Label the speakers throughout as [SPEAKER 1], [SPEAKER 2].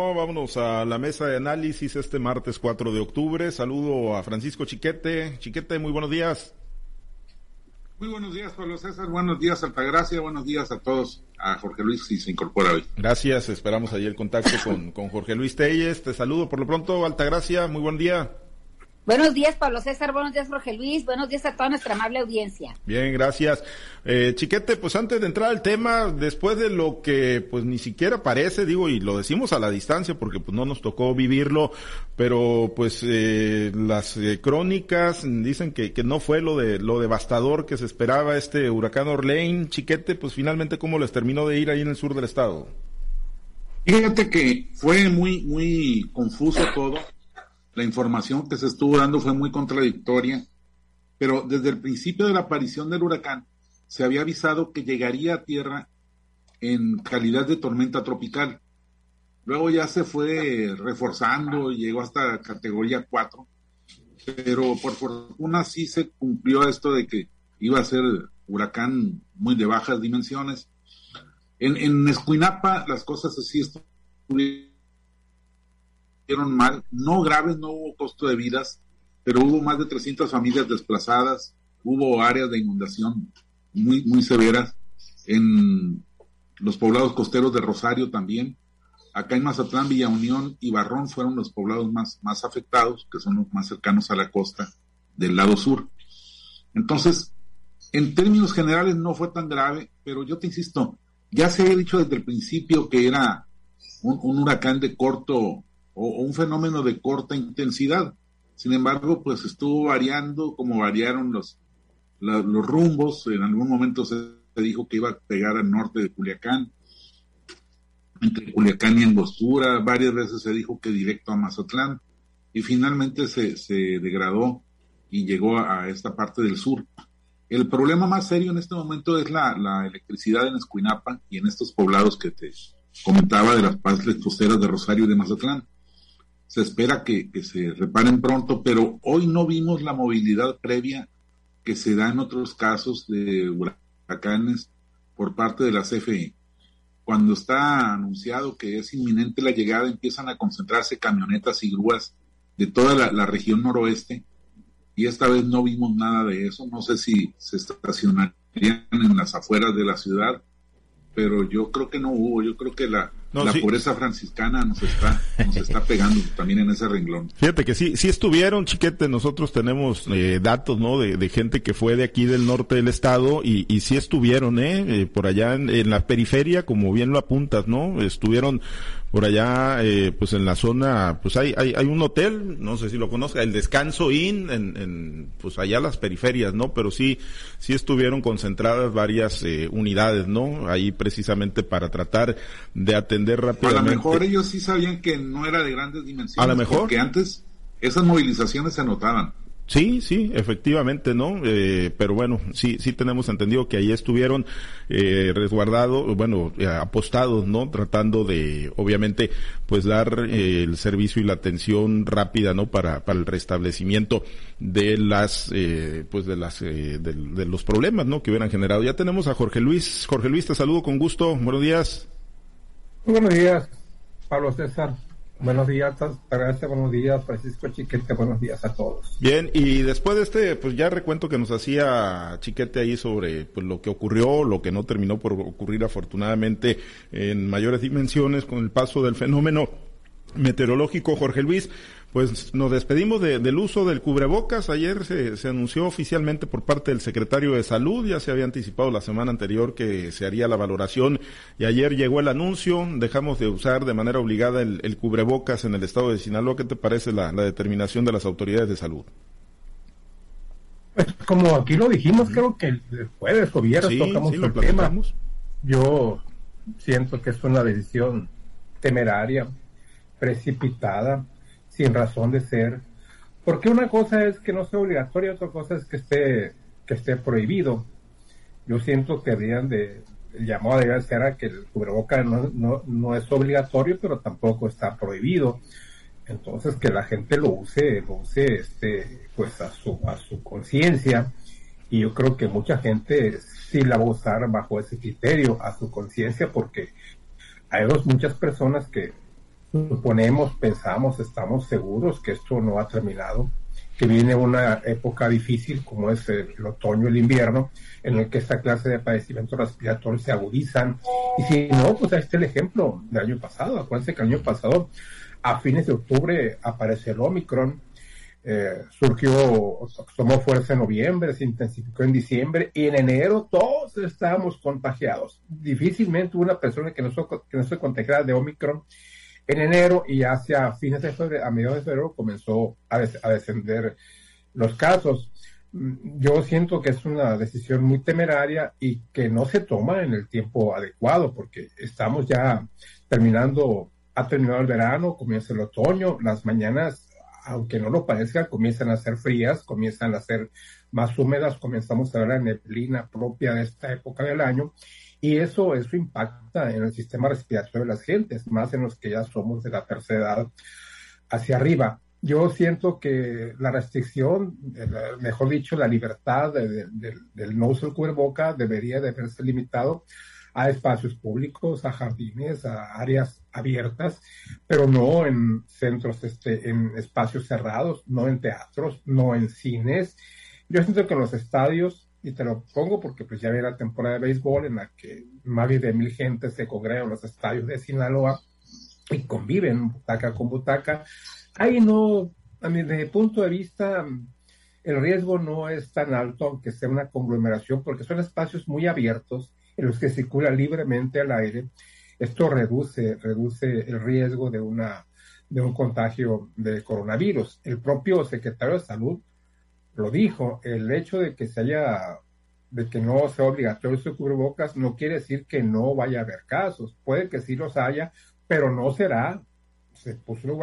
[SPEAKER 1] Vámonos a la mesa de análisis este martes 4 de octubre. Saludo a Francisco Chiquete. Chiquete, muy buenos días.
[SPEAKER 2] Muy buenos días, Pablo César. Buenos días, Altagracia. Buenos días a todos. A Jorge Luis, si se incorpora hoy.
[SPEAKER 1] Gracias. Esperamos ahí el contacto con, con Jorge Luis Telles. Te saludo por lo pronto, Altagracia. Muy buen día.
[SPEAKER 3] Buenos días, Pablo César. Buenos días, Jorge Luis. Buenos días a toda nuestra amable audiencia.
[SPEAKER 1] Bien, gracias. Eh, Chiquete, pues antes de entrar al tema, después de lo que pues ni siquiera parece, digo, y lo decimos a la distancia porque pues no nos tocó vivirlo, pero pues eh, las eh, crónicas dicen que, que no fue lo de lo devastador que se esperaba este huracán Orlane. Chiquete, pues finalmente cómo les terminó de ir ahí en el sur del estado.
[SPEAKER 2] Fíjate que fue muy, muy confuso todo la información que se estuvo dando fue muy contradictoria, pero desde el principio de la aparición del huracán se había avisado que llegaría a tierra en calidad de tormenta tropical. Luego ya se fue reforzando y llegó hasta categoría 4, pero por fortuna sí se cumplió esto de que iba a ser huracán muy de bajas dimensiones. En, en Escuinapa las cosas así estuvieron mal, no graves, no hubo costo de vidas, pero hubo más de 300 familias desplazadas, hubo áreas de inundación muy, muy severas en los poblados costeros de Rosario también. Acá en Mazatlán, Villa Unión y Barrón fueron los poblados más, más afectados, que son los más cercanos a la costa del lado sur. Entonces, en términos generales no fue tan grave, pero yo te insisto, ya se había dicho desde el principio que era un huracán de corto o, un fenómeno de corta intensidad. Sin embargo, pues estuvo variando como variaron los, los rumbos. En algún momento se, dijo que iba a pegar al norte de Culiacán, entre Culiacán y Angostura. Varias veces se dijo que directo a Mazatlán. Y finalmente se, se degradó y llegó a, esta parte del sur. El problema más serio en este momento es la, la electricidad en Escuinapa y en estos poblados que te comentaba de las partes costeras de Rosario y de Mazatlán se espera que, se reparen pronto, pero hoy no vimos la movilidad previa que se da en otros casos de huracanes por parte de la CFE. Cuando está anunciado que es inminente la llegada, empiezan a concentrarse camionetas y grúas de toda la, la región noroeste y esta vez no vimos nada de eso. No sé si se estacionarían en las afueras de la ciudad, pero yo creo que no hubo. Yo creo que la, la pureza franciscana nos está, nos está pegando también en ese renglón.
[SPEAKER 1] Fíjate que sí, sí estuvieron, chiquete, nosotros tenemos eh, datos, ¿no? De, de, gente que fue de aquí del norte del estado y, y sí estuvieron, ¿eh? eh por allá en, en, la periferia, como bien lo apuntas, ¿no? Estuvieron por allá, eh, pues en la zona, pues hay, hay, hay un hotel, no sé si lo conozca, el Descanso Inn, en, en pues allá las periferias, ¿no? Pero sí, sí estuvieron concentradas varias eh, unidades, ¿no? Ahí precisamente para tratar de atender rápidamente.
[SPEAKER 2] A lo mejor ellos sí sabían que no era de grandes dimensiones.
[SPEAKER 1] A lo mejor.
[SPEAKER 2] Porque antes esas movilizaciones se notaban.
[SPEAKER 1] Sí, sí, efectivamente, ¿no? Eh, pero bueno, sí, sí tenemos entendido que ahí estuvieron eh, resguardados, bueno, eh, apostados, ¿no? Tratando de, obviamente, pues dar eh, el servicio y la atención rápida, ¿no? Para, para el restablecimiento de las, eh, pues de las, de, de, los problemas, ¿no? Que hubieran generado. Ya tenemos a Jorge Luis. Jorge Luis, te saludo con gusto. Buenos días.
[SPEAKER 4] buenos días, Pablo César. Buenos días, gracias, buenos días, Francisco Chiquete, buenos días a todos.
[SPEAKER 1] Bien, y después de este, pues ya recuento que nos hacía Chiquete ahí sobre pues lo que ocurrió, lo que no terminó por ocurrir afortunadamente en mayores dimensiones con el paso del fenómeno meteorológico, Jorge Luis. Pues nos despedimos de, del uso del cubrebocas. Ayer se, se, anunció oficialmente por parte del secretario de Salud, ya se había anticipado la semana anterior que se haría la valoración y ayer llegó el anuncio, dejamos de usar de manera obligada el, el cubrebocas en el estado de Sinaloa. ¿Qué te parece la, la determinación de las autoridades de salud?
[SPEAKER 4] Pues como aquí lo dijimos, creo que el jueves o viernes sí, tocamos sí, el tema. Yo siento que es una decisión temeraria, precipitada, sin razón de ser. Porque una cosa es que no sea obligatorio, otra cosa es que esté, que esté prohibido. Yo siento que habrían de, el llamado debería ser a que el cubreboca no, no, no es obligatorio, pero tampoco está prohibido. Entonces que la gente lo use, lo use este, pues a su, a su conciencia. Y yo creo que mucha gente sí la va a usar bajo ese criterio, a su conciencia, porque hay dos, muchas personas que suponemos, pensamos, estamos seguros que esto no ha terminado, que viene una época difícil como es el, otoño, el invierno, en el que esta clase de padecimientos respiratorios se agudizan. Y si no, pues ahí está el ejemplo del año pasado. Acuérdense que el año pasado, a fines de octubre, apareció el Omicron, eh, surgió, tomó fuerza en noviembre, se intensificó en diciembre y en enero todos estábamos contagiados. Difícilmente una persona que no, que no se contagiada de Omicron en enero y hacia fines de febrero, a mediados de febrero comenzó a, a descender los casos. Mm, yo siento que es una decisión muy temeraria y que no se toma en el tiempo adecuado porque estamos ya terminando, ha terminado el verano, comienza el otoño, las mañanas aunque no lo parezca, comienzan a ser frías, comienzan a ser más húmedas, comenzamos a ver la neblina propia de esta época del año, y eso, eso impacta en el sistema respiratorio de las gentes, más en los que ya somos de la tercera edad hacia arriba. Yo siento que la restricción, mejor dicho, la libertad del no uso del cubreboca debería de verse limitado a espacios públicos, a jardines, a áreas abiertas, pero no en centros, este, en espacios cerrados, no en teatros, no en cines. Yo siento que los estadios, y te lo pongo porque pues ya viene la temporada de béisbol en la que más de mil gente se congrega en los estadios de Sinaloa y conviven butaca con butaca. Ahí no, a mi, desde mi punto de vista, el riesgo no es tan alto, aunque sea una conglomeración, porque son espacios muy abiertos en los que circula libremente al aire. Esto reduce, reduce el riesgo de, una, de un contagio de coronavirus. El propio secretario de Salud lo dijo, el hecho de que se haya de que no sea obligatorio su cubrebocas no quiere decir que no vaya a haber casos. Puede que sí los haya, pero no será, se puso los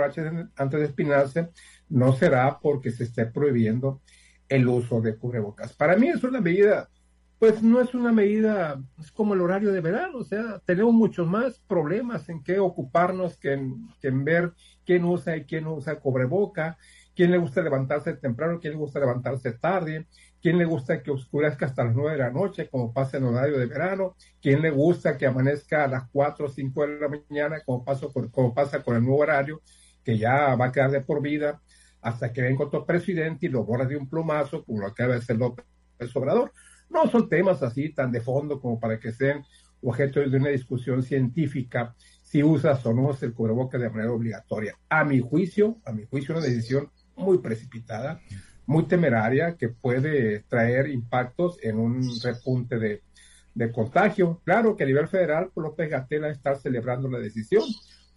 [SPEAKER 4] antes de espinarse, no será porque se esté prohibiendo el uso de cubrebocas. Para mí es una medida pues no es una medida, es como el horario de verano, o sea, tenemos muchos más problemas en qué ocuparnos que en, ver quién usa y quién usa cobreboca, quién le gusta levantarse temprano, quién le gusta levantarse tarde, quién le gusta que oscurezca hasta las nueve de la noche, como pasa en horario de verano, quién le gusta que amanezca a las cuatro o cinco de la mañana, como, paso como pasa con el nuevo horario, que ya va a quedar de por vida hasta que venga otro presidente y lo borra de un plumazo, como lo acaba de hacer López Obrador. No son temas así tan de fondo como para que sean objeto de una discusión científica si usas o no el cubreboca de manera obligatoria. A mi juicio, a mi juicio, una decisión muy precipitada, muy temeraria, que puede traer impactos en un repunte de, contagio. Claro que a nivel federal, López Gatela está celebrando la decisión,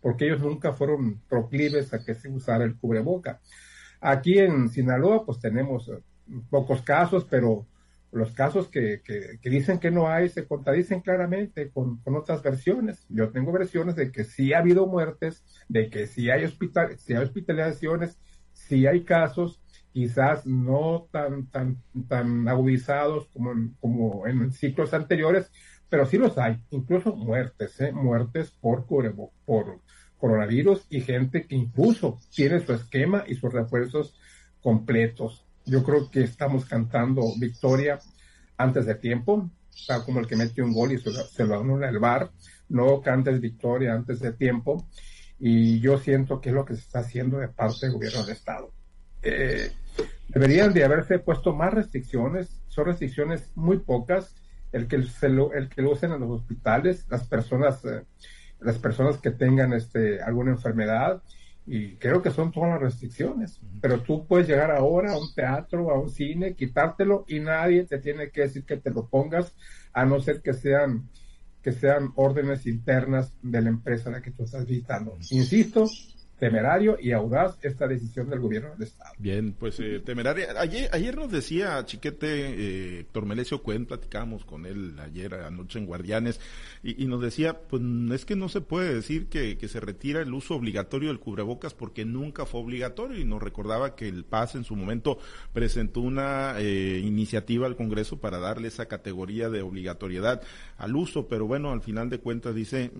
[SPEAKER 4] porque ellos nunca fueron proclives a que se usara el cubreboca. Aquí en Sinaloa, pues tenemos eh, pocos casos, pero los casos que, que, dicen que no hay se contradicen claramente con, con, otras versiones. Yo tengo versiones de que sí ha habido muertes, de que sí hay, hospital, sí hay hospitalizaciones, sí hay casos, quizás no tan, tan, tan agudizados como en, como en ciclos anteriores, pero sí los hay, incluso muertes, ¿eh? muertes por, por coronavirus y gente que incluso tiene su esquema y sus refuerzos completos. Yo creo que estamos cantando victoria antes de tiempo, tal como el que metió un gol y se lo, anula el bar. No cantes victoria antes de tiempo. Y yo siento que es lo que se está haciendo de parte del gobierno del Estado. Eh, deberían de haberse puesto más restricciones. Son restricciones muy pocas. El que, se lo, el que lo usen en los hospitales, las personas, eh, las personas que tengan este, alguna enfermedad y creo que son todas las restricciones. Pero tú puedes llegar ahora a un teatro, a un cine, quitártelo y nadie te tiene que decir que te lo pongas, a no ser que sean que sean órdenes internas de la empresa a la que tú estás visitando. Insisto, temerario y audaz esta decisión del gobierno del Estado.
[SPEAKER 1] Bien, pues eh, temeraria. Ayer, ayer nos decía Chiquete, eh, Héctor Melesio Cuen, platicamos con él ayer anoche en Guardianes, y, nos decía, pues es que no se puede decir que, que, se retira el uso obligatorio del cubrebocas porque nunca fue obligatorio, y nos recordaba que el PAS en su momento presentó una eh, iniciativa al Congreso para darle esa categoría de obligatoriedad al uso, pero bueno, al final de cuentas dice,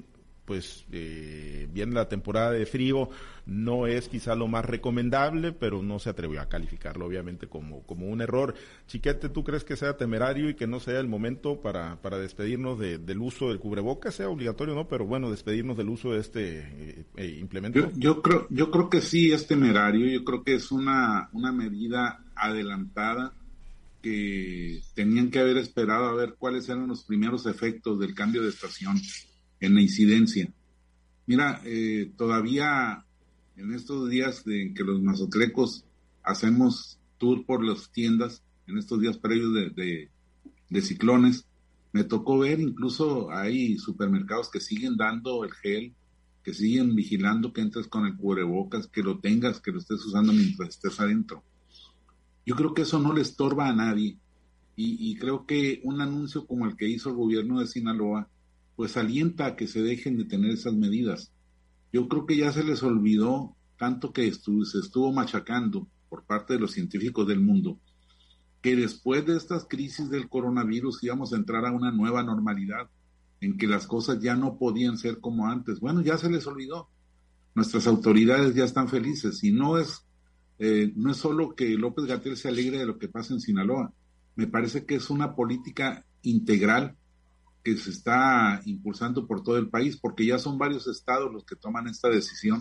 [SPEAKER 1] pues eh, la temporada de frío, no es quizá lo más recomendable, pero no se atrevió a calificarlo obviamente como, como un error. Chiquete, ¿tú crees que sea temerario y que no sea el momento para, para despedirnos del uso del cubrebocas? Sea obligatorio, ¿no? Pero bueno, despedirnos del uso de este eh, eh, implemento.
[SPEAKER 2] Yo, creo, yo creo que sí es temerario, yo creo que es una, una medida adelantada que tenían que haber esperado a ver cuáles eran los primeros efectos del cambio de estación en la incidencia. Mira, eh, todavía en estos días en que los mazotlecos hacemos tour por las tiendas, en estos días previos de, de, ciclones, me tocó ver incluso hay supermercados que siguen dando el gel, que siguen vigilando que entres con el cubrebocas, que lo tengas, que lo estés usando mientras estés adentro. Yo creo que eso no le estorba a nadie y, y creo que un anuncio como el que hizo el gobierno de Sinaloa pues alienta a que se dejen de tener esas medidas. Yo creo que ya se les olvidó tanto que se estuvo machacando por parte de los científicos del mundo, que después de estas crisis del coronavirus íbamos a entrar a una nueva normalidad, en que las cosas ya no podían ser como antes. Bueno, ya se les olvidó. Nuestras autoridades ya están felices y no es, eh, no es solo que López Gatel se alegre de lo que pasa en Sinaloa. Me parece que es una política integral que se está impulsando por todo el país, porque ya son varios estados los que toman esta decisión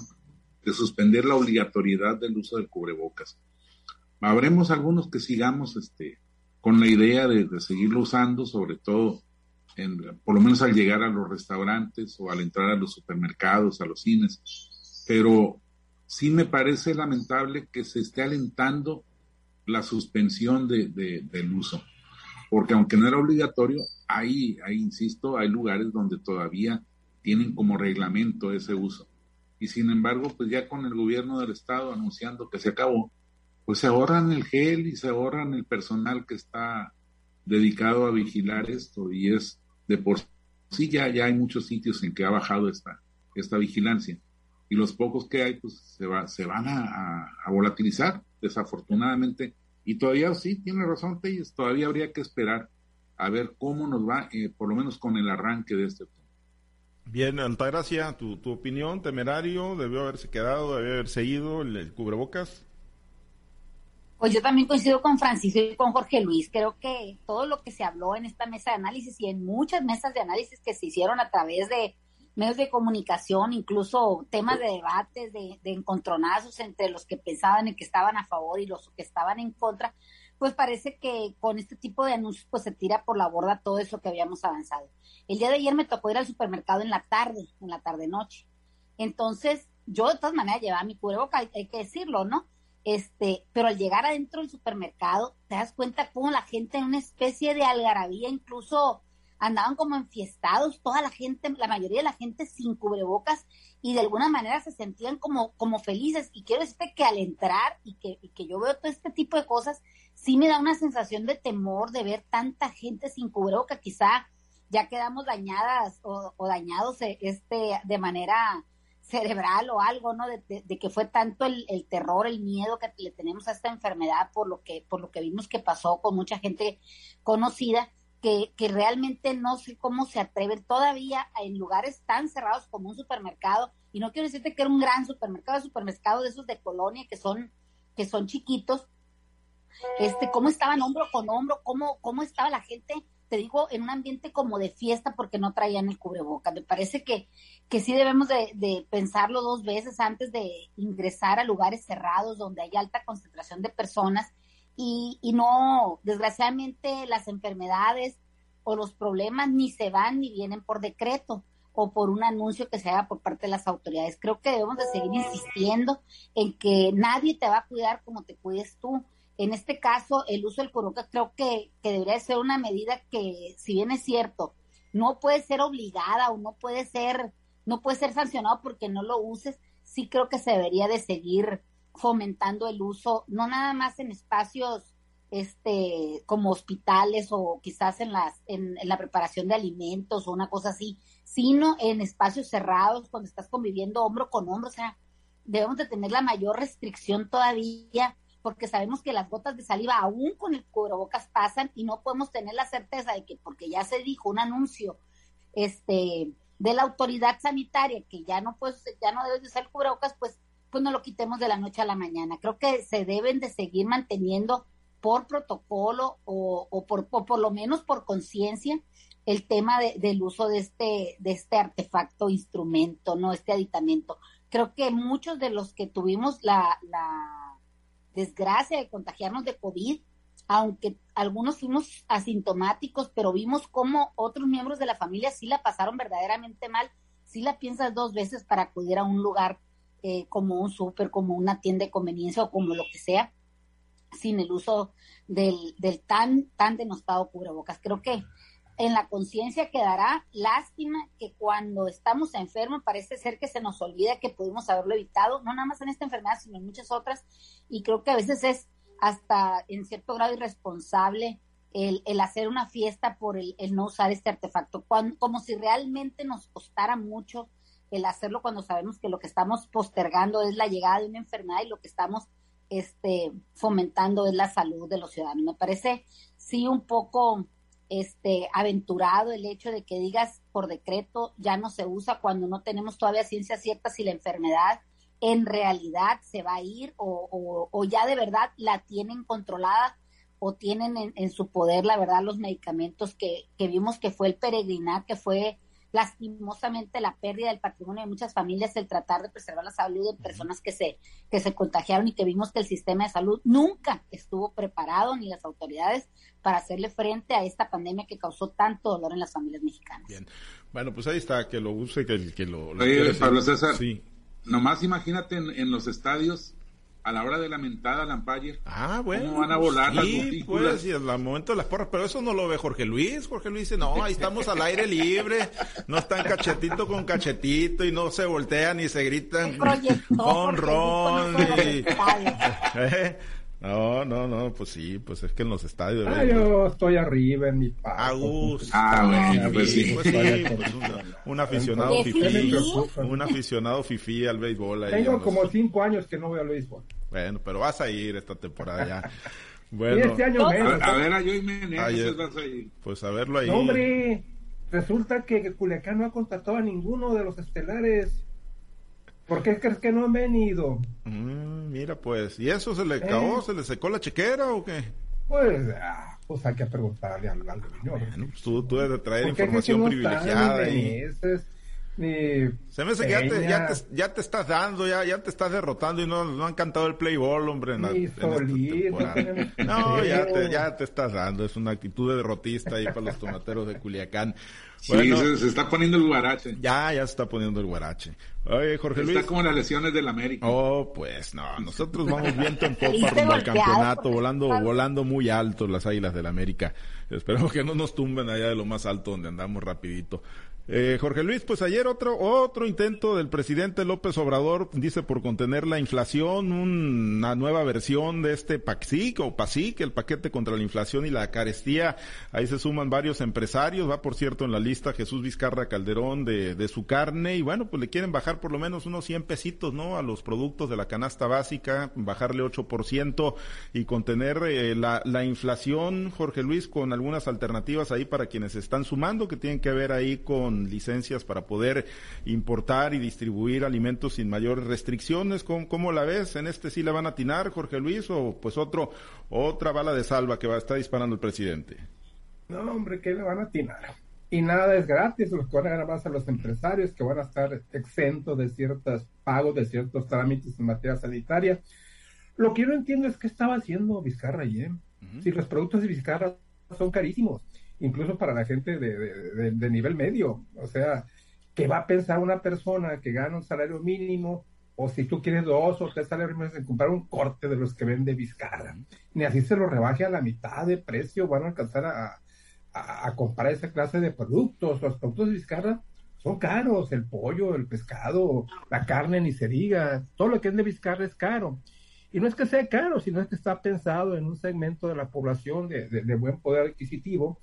[SPEAKER 2] de suspender la obligatoriedad del uso del cubrebocas. Habremos algunos que sigamos este, con la idea de, seguirlo usando, sobre todo, en, por lo menos al llegar a los restaurantes o al entrar a los supermercados, a los cines, pero sí me parece lamentable que se esté alentando la suspensión de, del uso porque aunque no era obligatorio, ahí, ahí insisto, hay lugares donde todavía tienen como reglamento ese uso. Y sin embargo, pues ya con el gobierno del estado anunciando que se acabó, pues se ahorran el gel y se ahorran el personal que está dedicado a vigilar esto y es de por sí ya, ya hay muchos sitios en que ha bajado esta, esta vigilancia y los pocos que hay pues se, va, se van a, a volatilizar desafortunadamente y todavía sí, tiene razón Telles, todavía habría que esperar a ver cómo nos va, eh, por lo menos con el arranque de este tema.
[SPEAKER 1] Bien, Altagracia, tu, tu opinión, temerario, debió haberse quedado, debió haber seguido el, cubrebocas.
[SPEAKER 3] Pues yo también coincido con Francisco y con Jorge Luis. Creo que todo lo que se habló en esta mesa de análisis y en muchas mesas de análisis que se hicieron a través de medios de comunicación, incluso temas de debates, de, encontronazos entre los que pensaban en que estaban a favor y los que estaban en contra, pues parece que con este tipo de anuncios pues se tira por la borda todo eso que habíamos avanzado. El día de ayer me tocó ir al supermercado en la tarde, en la tarde noche. Entonces, yo de todas maneras llevaba mi cubreboca, hay, hay que decirlo, ¿no? Este, pero al llegar adentro del supermercado, te das cuenta cómo la gente en una especie de algarabía, incluso andaban como enfiestados, toda la gente, la mayoría de la gente sin cubrebocas y de alguna manera se sentían como, como felices. Y quiero decirte que al entrar y que, que yo veo todo este tipo de cosas, sí me da una sensación de temor de ver tanta gente sin cubrebocas, quizá ya quedamos dañadas o, dañados eh, este, de manera cerebral o algo, ¿no? De, de, que fue tanto el, el, terror, el miedo que le tenemos a esta enfermedad por lo que, por lo que vimos que pasó con mucha gente conocida que, realmente no sé cómo se atreven todavía en lugares tan cerrados como un supermercado, y no quiero decirte que era un gran supermercado, supermercado de esos de colonia que son, que son chiquitos, este, cómo estaban hombro con hombro, cómo, cómo estaba la gente, te digo, en un ambiente como de fiesta porque no traían el cubreboca. Me parece que, que sí debemos de, de, pensarlo dos veces antes de ingresar a lugares cerrados donde hay alta concentración de personas y, y no, desgraciadamente las enfermedades o los problemas ni se van ni vienen por decreto o por un anuncio que se haga por parte de las autoridades. Creo que debemos de seguir insistiendo en que nadie te va a cuidar como te cuides tú. En este caso, el uso del cubrebocas creo que, que debería ser una medida que, si bien es cierto, no puede ser obligada o no puede ser, no puede ser sancionado porque no lo uses, sí creo que se debería de seguir fomentando el uso, no nada más en espacios este como hospitales o quizás en las en, la preparación de alimentos o una cosa así, sino en espacios cerrados cuando estás conviviendo hombro con hombro, o sea, debemos de tener la mayor restricción todavía porque sabemos que las gotas de saliva aún con el cubrebocas pasan y no podemos tener la certeza de que porque ya se dijo un anuncio este de la autoridad sanitaria, que ya no puedes, ya no debes de usar cubrebocas, pues, pues no lo quitemos de la noche a la mañana. Creo que se deben de seguir manteniendo por protocolo o, o por, por lo menos por conciencia el tema del uso de este, de este artefacto, instrumento, no este aditamento. Creo que muchos de los que tuvimos la, la desgracia de contagiarnos de COVID, aunque algunos fuimos asintomáticos, pero vimos cómo otros miembros de la familia sí la pasaron verdaderamente mal, sí la piensas dos veces para acudir a un lugar eh, como un súper, como una tienda de conveniencia o como lo que sea, sin el uso del, del tan, tan denostado cubrebocas. Creo que en la conciencia quedará lástima que cuando estamos enfermos parece ser que se nos olvida que pudimos haberlo evitado, no nada más en esta enfermedad, sino en muchas otras, y creo que a veces es hasta en cierto grado irresponsable el, el hacer una fiesta por el, no usar este artefacto, como si realmente nos costara mucho el hacerlo cuando sabemos que lo que estamos postergando es la llegada de una enfermedad y lo que estamos este, fomentando es la salud de los ciudadanos. Me parece sí un poco este, aventurado el hecho de que digas por decreto ya no se usa cuando no tenemos todavía ciencia cierta si la enfermedad en realidad se va a ir o, o, ya de verdad la tienen controlada o tienen en, en, su poder, la verdad, los medicamentos que, que vimos que fue el peregrinar, que fue lastimosamente la pérdida del patrimonio de muchas familias, el tratar de preservar la salud de personas que se, que se contagiaron y que vimos que el sistema de salud nunca estuvo preparado, ni las autoridades, para hacerle frente a esta pandemia que causó tanto dolor en las familias mexicanas.
[SPEAKER 1] Bien, bueno, pues ahí está, que lo use, que, que lo... lo
[SPEAKER 2] Pablo César, sí. nomás imagínate en, en los estadios a la hora de la mentada umpire.
[SPEAKER 1] Ah, bueno.
[SPEAKER 2] ¿Cómo van a volar
[SPEAKER 1] las pues, y al momento de las porras, pero eso no lo ve Jorge Luis. Jorge Luis dice, no, ahí estamos al aire libre, no están cachetito con cachetito y no se voltean y se gritan con ron. Y, ¿eh? No, no, no, pues sí, pues es que en los estadios.
[SPEAKER 4] Ah, yo estoy arriba en mi.
[SPEAKER 1] A gusto.
[SPEAKER 2] Ah, bueno, pues sí.
[SPEAKER 1] Pues sí, pues un, aficionado fifí, un aficionado fifí al béisbol.
[SPEAKER 4] Tengo como cinco años que no voy al béisbol.
[SPEAKER 1] Bueno, pero vas a ir esta temporada ya.
[SPEAKER 4] Bueno. Y este año menos.
[SPEAKER 2] A, ver a Joey Meneses vas a ir.
[SPEAKER 1] Pues a verlo ahí.
[SPEAKER 4] No, hombre, resulta que Culiacán no ha contratado a ninguno de los estelares. ¿Por qué crees que no han venido?
[SPEAKER 1] Mm, mira, pues, ¿y eso se le acabó? ¿Eh? ¿Se le secó la chequera o qué?
[SPEAKER 4] Pues, ah, pues hay que preguntarle al, al
[SPEAKER 1] Bueno, pues tú, tú debes de traer información privilegiada. ahí.
[SPEAKER 4] Se
[SPEAKER 1] me hace que ya te, ya te, ya, te, estás dando, ya, ya te estás derrotando y no, no han cantado el play ball, hombre. En,
[SPEAKER 4] en
[SPEAKER 1] no, ya te, ya te estás dando. Es una actitud de derrotista ahí para los tomateros de Culiacán.
[SPEAKER 2] Sí, se, está poniendo el guarache.
[SPEAKER 1] Ya, ya se está poniendo el guarache. Oye, Jorge Luis.
[SPEAKER 2] Está como las lesiones del América.
[SPEAKER 1] Oh, pues no, nosotros vamos viento en popa rumbo al campeonato, volando, volando muy alto las águilas del América. Esperemos que no nos tumben allá de lo más alto donde andamos rapidito. Eh, Jorge Luis, pues ayer otro, otro intento del presidente López Obrador, dice por contener la inflación, una nueva versión de este PACSIC o PASIC, el paquete contra la inflación y la carestía. Ahí se suman varios empresarios, va por cierto en la lista Jesús Vizcarra Calderón de, de su carne y bueno, pues le quieren bajar por lo menos unos 100 pesitos, ¿no? A los productos de la canasta básica, bajarle 8% y contener eh, la, la inflación, Jorge Luis, con algunas alternativas ahí para quienes están sumando, que tienen que ver ahí con licencias para poder importar y distribuir alimentos sin mayores restricciones. ¿Cómo, la ves? ¿En este sí la van a atinar, Jorge Luis, o pues otro, otra bala de salva que va a estar disparando el presidente?
[SPEAKER 4] No, hombre, ¿qué le van a atinar? Y nada es gratis, los que van a ganar más a los empresarios que van a estar exentos de ciertos pagos, de ciertos trámites en materia sanitaria. Lo que yo no entiendo es qué estaba haciendo Vizcarra ayer. Si los productos de Vizcarra son carísimos incluso para la gente de, de, nivel medio. O sea, ¿qué va a pensar una persona que gana un salario mínimo? O si tú quieres dos o tres salarios mínimos en comprar un corte de los que vende Vizcarra. Ni así se lo rebaje a la mitad de precio, van a alcanzar a, comprar esa clase de productos. Los productos de Vizcarra son caros, el pollo, el pescado, la carne, ni se diga. Todo lo que es de Vizcarra es caro. Y no es que sea caro, sino es que está pensado en un segmento de la población de, de buen poder adquisitivo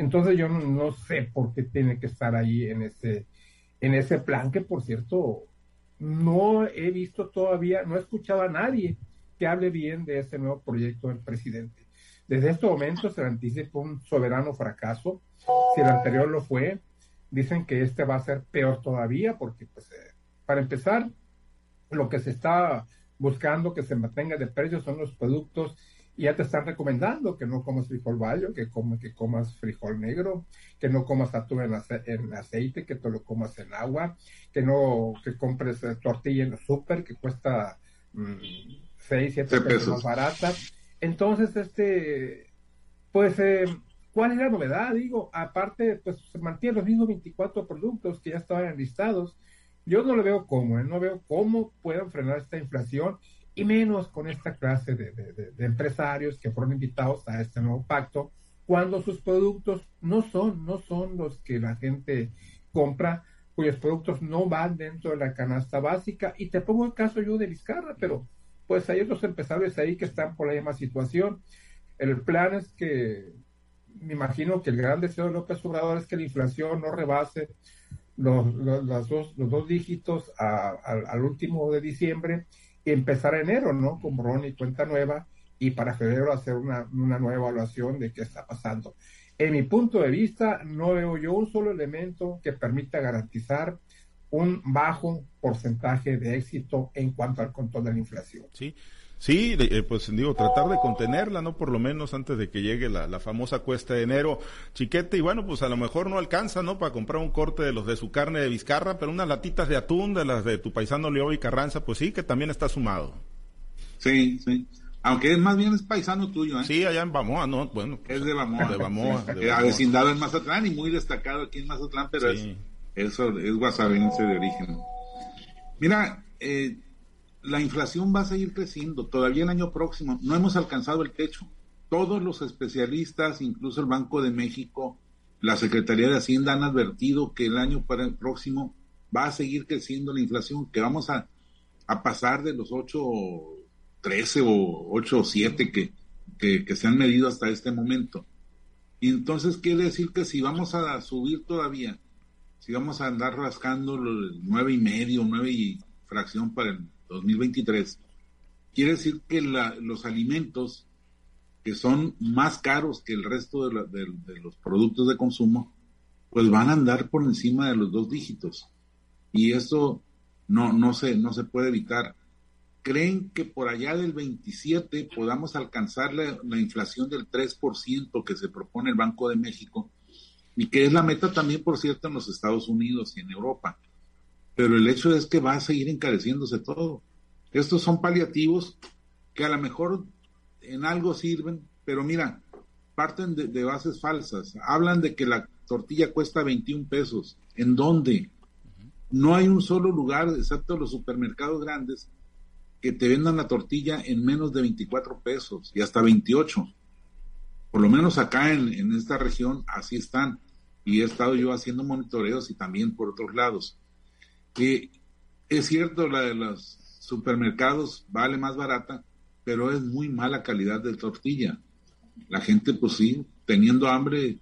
[SPEAKER 4] entonces yo no, sé por qué tiene que estar ahí en ese, en ese plan, que por cierto, no he visto todavía, no he escuchado a nadie que hable bien de ese nuevo proyecto del presidente. Desde este momento se anticipa un soberano fracaso. Si el anterior lo fue, dicen que este va a ser peor todavía porque, pues, eh, para empezar, lo que se está buscando que se mantenga de precio son los productos y ya te están recomendando que no comas frijol bayo, que, que comas frijol negro, que no comas atún en, aceite, que te lo comas en agua, que no que compres eh, tortilla en el súper que cuesta 6, mm, 7 pesos. más barata. Entonces, este, pues, eh, ¿cuál es la novedad? Digo, aparte, pues se mantienen los mismos 24 productos que ya estaban enlistados. Yo no lo veo cómo, ¿eh? no veo cómo puedan frenar esta inflación y menos con esta clase de, de, empresarios que fueron invitados a este nuevo pacto cuando sus productos no son, no son los que la gente compra, cuyos productos no van dentro de la canasta básica. Y te pongo el caso yo de Vizcarra, pero pues hay otros empresarios ahí que están por la misma situación. El plan es que, me imagino que el gran deseo de López Obrador es que la inflación no rebase los, los, dos, los dos dígitos al último de diciembre empezar enero, ¿no? Con borrón y cuenta nueva y para febrero hacer una, una nueva evaluación de qué está pasando. En mi punto de vista, no veo yo un solo elemento que permita garantizar un bajo porcentaje de éxito en cuanto al control de la inflación.
[SPEAKER 1] Sí, Sí, eh, pues digo, tratar de contenerla, ¿no? Por lo menos antes de que llegue la, famosa cuesta de enero, chiquete, y bueno, pues a lo mejor no alcanza, ¿no? Para comprar un corte de los de su carne de Vizcarra, pero unas latitas de atún de las de tu paisano Leo y Carranza, pues sí, que también está sumado.
[SPEAKER 2] Sí, sí. Aunque es más bien es paisano tuyo, ¿eh?
[SPEAKER 1] Sí, allá en Bamoa, ¿no? Bueno.
[SPEAKER 2] es de Bamoa. De Bamoa. Avecindado en Mazatlán y muy destacado aquí en Mazatlán, pero es, eso es guasabense de origen. Mira, eh, la inflación va a seguir creciendo todavía el año próximo. No hemos alcanzado el techo. Todos los especialistas, incluso el Banco de México, la Secretaría de Hacienda han advertido que el año para el próximo va a seguir creciendo la inflación, que vamos a, pasar de los 8.13 o 8.7 que, que, que se han medido hasta este momento. Y entonces quiere decir que si vamos a subir todavía, si vamos a andar rascando los nueve y medio, nueve y fracción para el 2023, quiere decir que los alimentos que son más caros que el resto de, los productos de consumo, pues van a andar por encima de los dos dígitos. Y eso no, no, se, no se puede evitar. ¿Creen que por allá del 27 podamos alcanzar la, la inflación del 3% que se propone el Banco de México? Y que es la meta también, por cierto, en los Estados Unidos y en Europa pero el hecho es que va a seguir encareciéndose todo. Estos son paliativos que a lo mejor en algo sirven, pero mira, parten de, bases falsas. Hablan de que la tortilla cuesta 21 pesos. ¿En dónde? No hay un solo lugar, excepto los supermercados grandes, que te vendan la tortilla en menos de 24 pesos y hasta 28. Por lo menos acá en, en esta región así están. Y he estado yo haciendo monitoreos y también por otros lados que es cierto, la de los supermercados vale más barata, pero es muy mala calidad de tortilla. La gente, pues sí, teniendo hambre,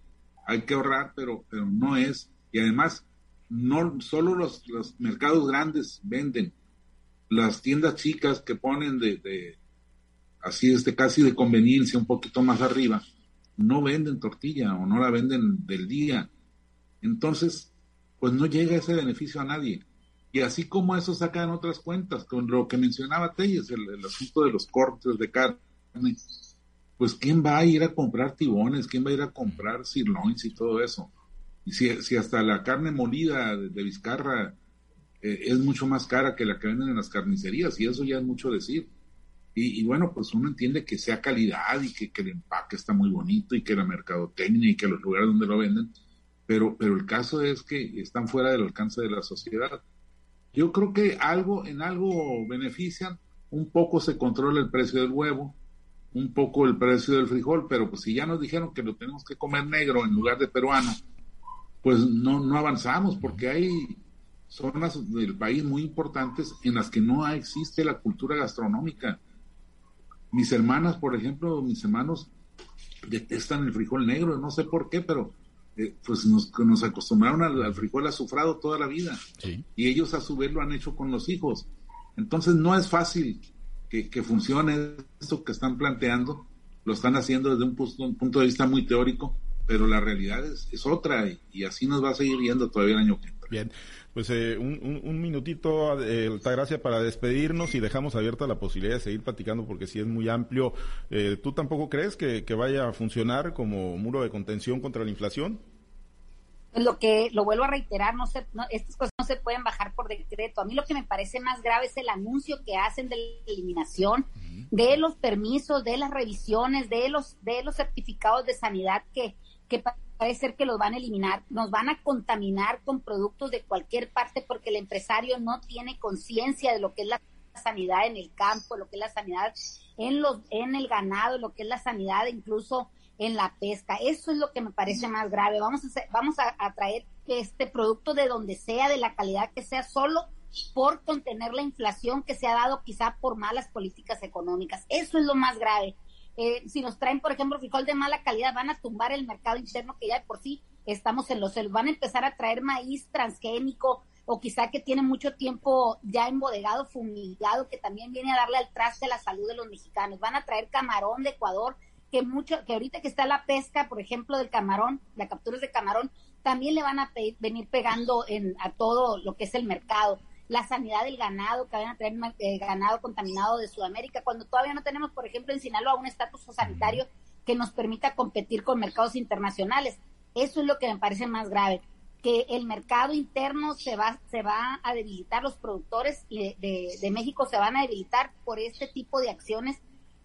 [SPEAKER 2] hay que ahorrar, pero, pero no es. Y además, no solo los, los mercados grandes venden, las tiendas chicas que ponen de, de así este casi de conveniencia un poquito más arriba, no venden tortilla o no la venden del día. Entonces, pues no llega ese beneficio a nadie. Y así como eso sacan otras cuentas, con lo que mencionaba Telles, el, asunto de los cortes de carne, pues ¿quién va a ir a comprar tibones? ¿Quién va a ir a comprar sirloins y todo eso? Y si, si hasta la carne molida de, Vizcarra eh, es mucho más cara que la que venden en las carnicerías, y eso ya es mucho decir. Y, bueno, pues uno entiende que sea calidad y que, que, el empaque está muy bonito y que la mercadotecnia y que los lugares donde lo venden, pero, pero el caso es que están fuera del alcance de la sociedad. Yo creo que algo, en algo benefician, un poco se controla el precio del huevo, un poco el precio del frijol, pero pues si ya nos dijeron que lo tenemos que comer negro en lugar de peruano, pues no, no avanzamos porque hay zonas del país muy importantes en las que no existe la cultura gastronómica. Mis hermanas, por ejemplo, mis hermanos detestan el frijol negro, no sé por qué, pero eh, pues nos, nos acostumbraron al, frijol azufrado toda la vida. Y ellos a su vez lo han hecho con los hijos. Entonces no es fácil que, funcione esto que están planteando. Lo están haciendo desde un punto, de vista muy teórico, pero la realidad es, es otra y, así nos va a seguir yendo todavía el año que entra.
[SPEAKER 1] Bien, pues eh, un, un, minutito, eh, Altagracia, para despedirnos y dejamos abierta la posibilidad de seguir platicando porque si es muy amplio. Eh, ¿Tú tampoco crees que, que vaya a funcionar como muro de contención contra la inflación?
[SPEAKER 3] lo que lo vuelvo a reiterar, no se, estas cosas no se pueden bajar por decreto. A mí lo que me parece más grave es el anuncio que hacen de la eliminación de los permisos, de las revisiones, de los de los certificados de sanidad que que parece ser que los van a eliminar, nos van a contaminar con productos de cualquier parte porque el empresario no tiene conciencia de lo que es la sanidad en el campo, lo que es la sanidad en los en el ganado, lo que es la sanidad incluso en la pesca. Eso es lo que me parece más grave. Vamos a, vamos a, traer este producto de donde sea, de la calidad que sea, solo por contener la inflación que se ha dado quizá por malas políticas económicas. Eso es lo más grave. Eh, si nos traen, por ejemplo, frijol de mala calidad, van a tumbar el mercado interno que ya de por sí estamos en los celos. Van a empezar a traer maíz transgénico o quizá que tiene mucho tiempo ya embodegado, fumigado, que también viene a darle al traste a la salud de los mexicanos. Van a traer camarón de Ecuador que mucho, que ahorita que está la pesca, por ejemplo, del camarón, la captura de camarón, también le van a venir pegando en, a todo lo que es el mercado. La sanidad del ganado, que vayan a traer eh, ganado contaminado de Sudamérica, cuando todavía no tenemos, por ejemplo, en Sinaloa un estatus sanitario que nos permita competir con mercados internacionales. Eso es lo que me parece más grave, que el mercado interno se va, se va a debilitar, los productores de, de México se van a debilitar por este tipo de acciones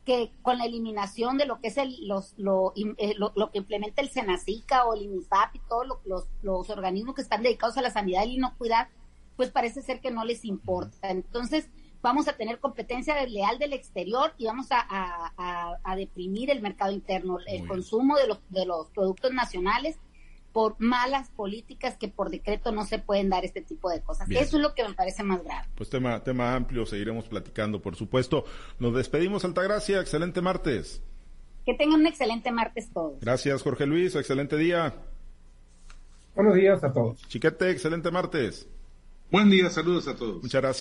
[SPEAKER 3] que con la eliminación de lo que es el, los, lo, eh, lo, que implementa el Senacica o el INIFAP y todos los, los organismos que están dedicados a la sanidad y la inocuidad, pues parece ser que no les importa. Entonces, vamos a tener competencia desleal del exterior y vamos a, a, a, deprimir el mercado interno, el consumo de los, de los productos nacionales por malas políticas que por decreto no se pueden dar este tipo de cosas. Eso es lo que me parece más grave.
[SPEAKER 1] Pues tema, tema amplio, seguiremos platicando, por supuesto. Nos despedimos, Altagracia, excelente martes.
[SPEAKER 3] Que tengan un excelente martes todos.
[SPEAKER 1] Gracias, Jorge Luis, excelente día.
[SPEAKER 4] Buenos días a todos.
[SPEAKER 1] Chiquete, excelente martes.
[SPEAKER 2] Buen día, saludos a todos.
[SPEAKER 1] Muchas gracias.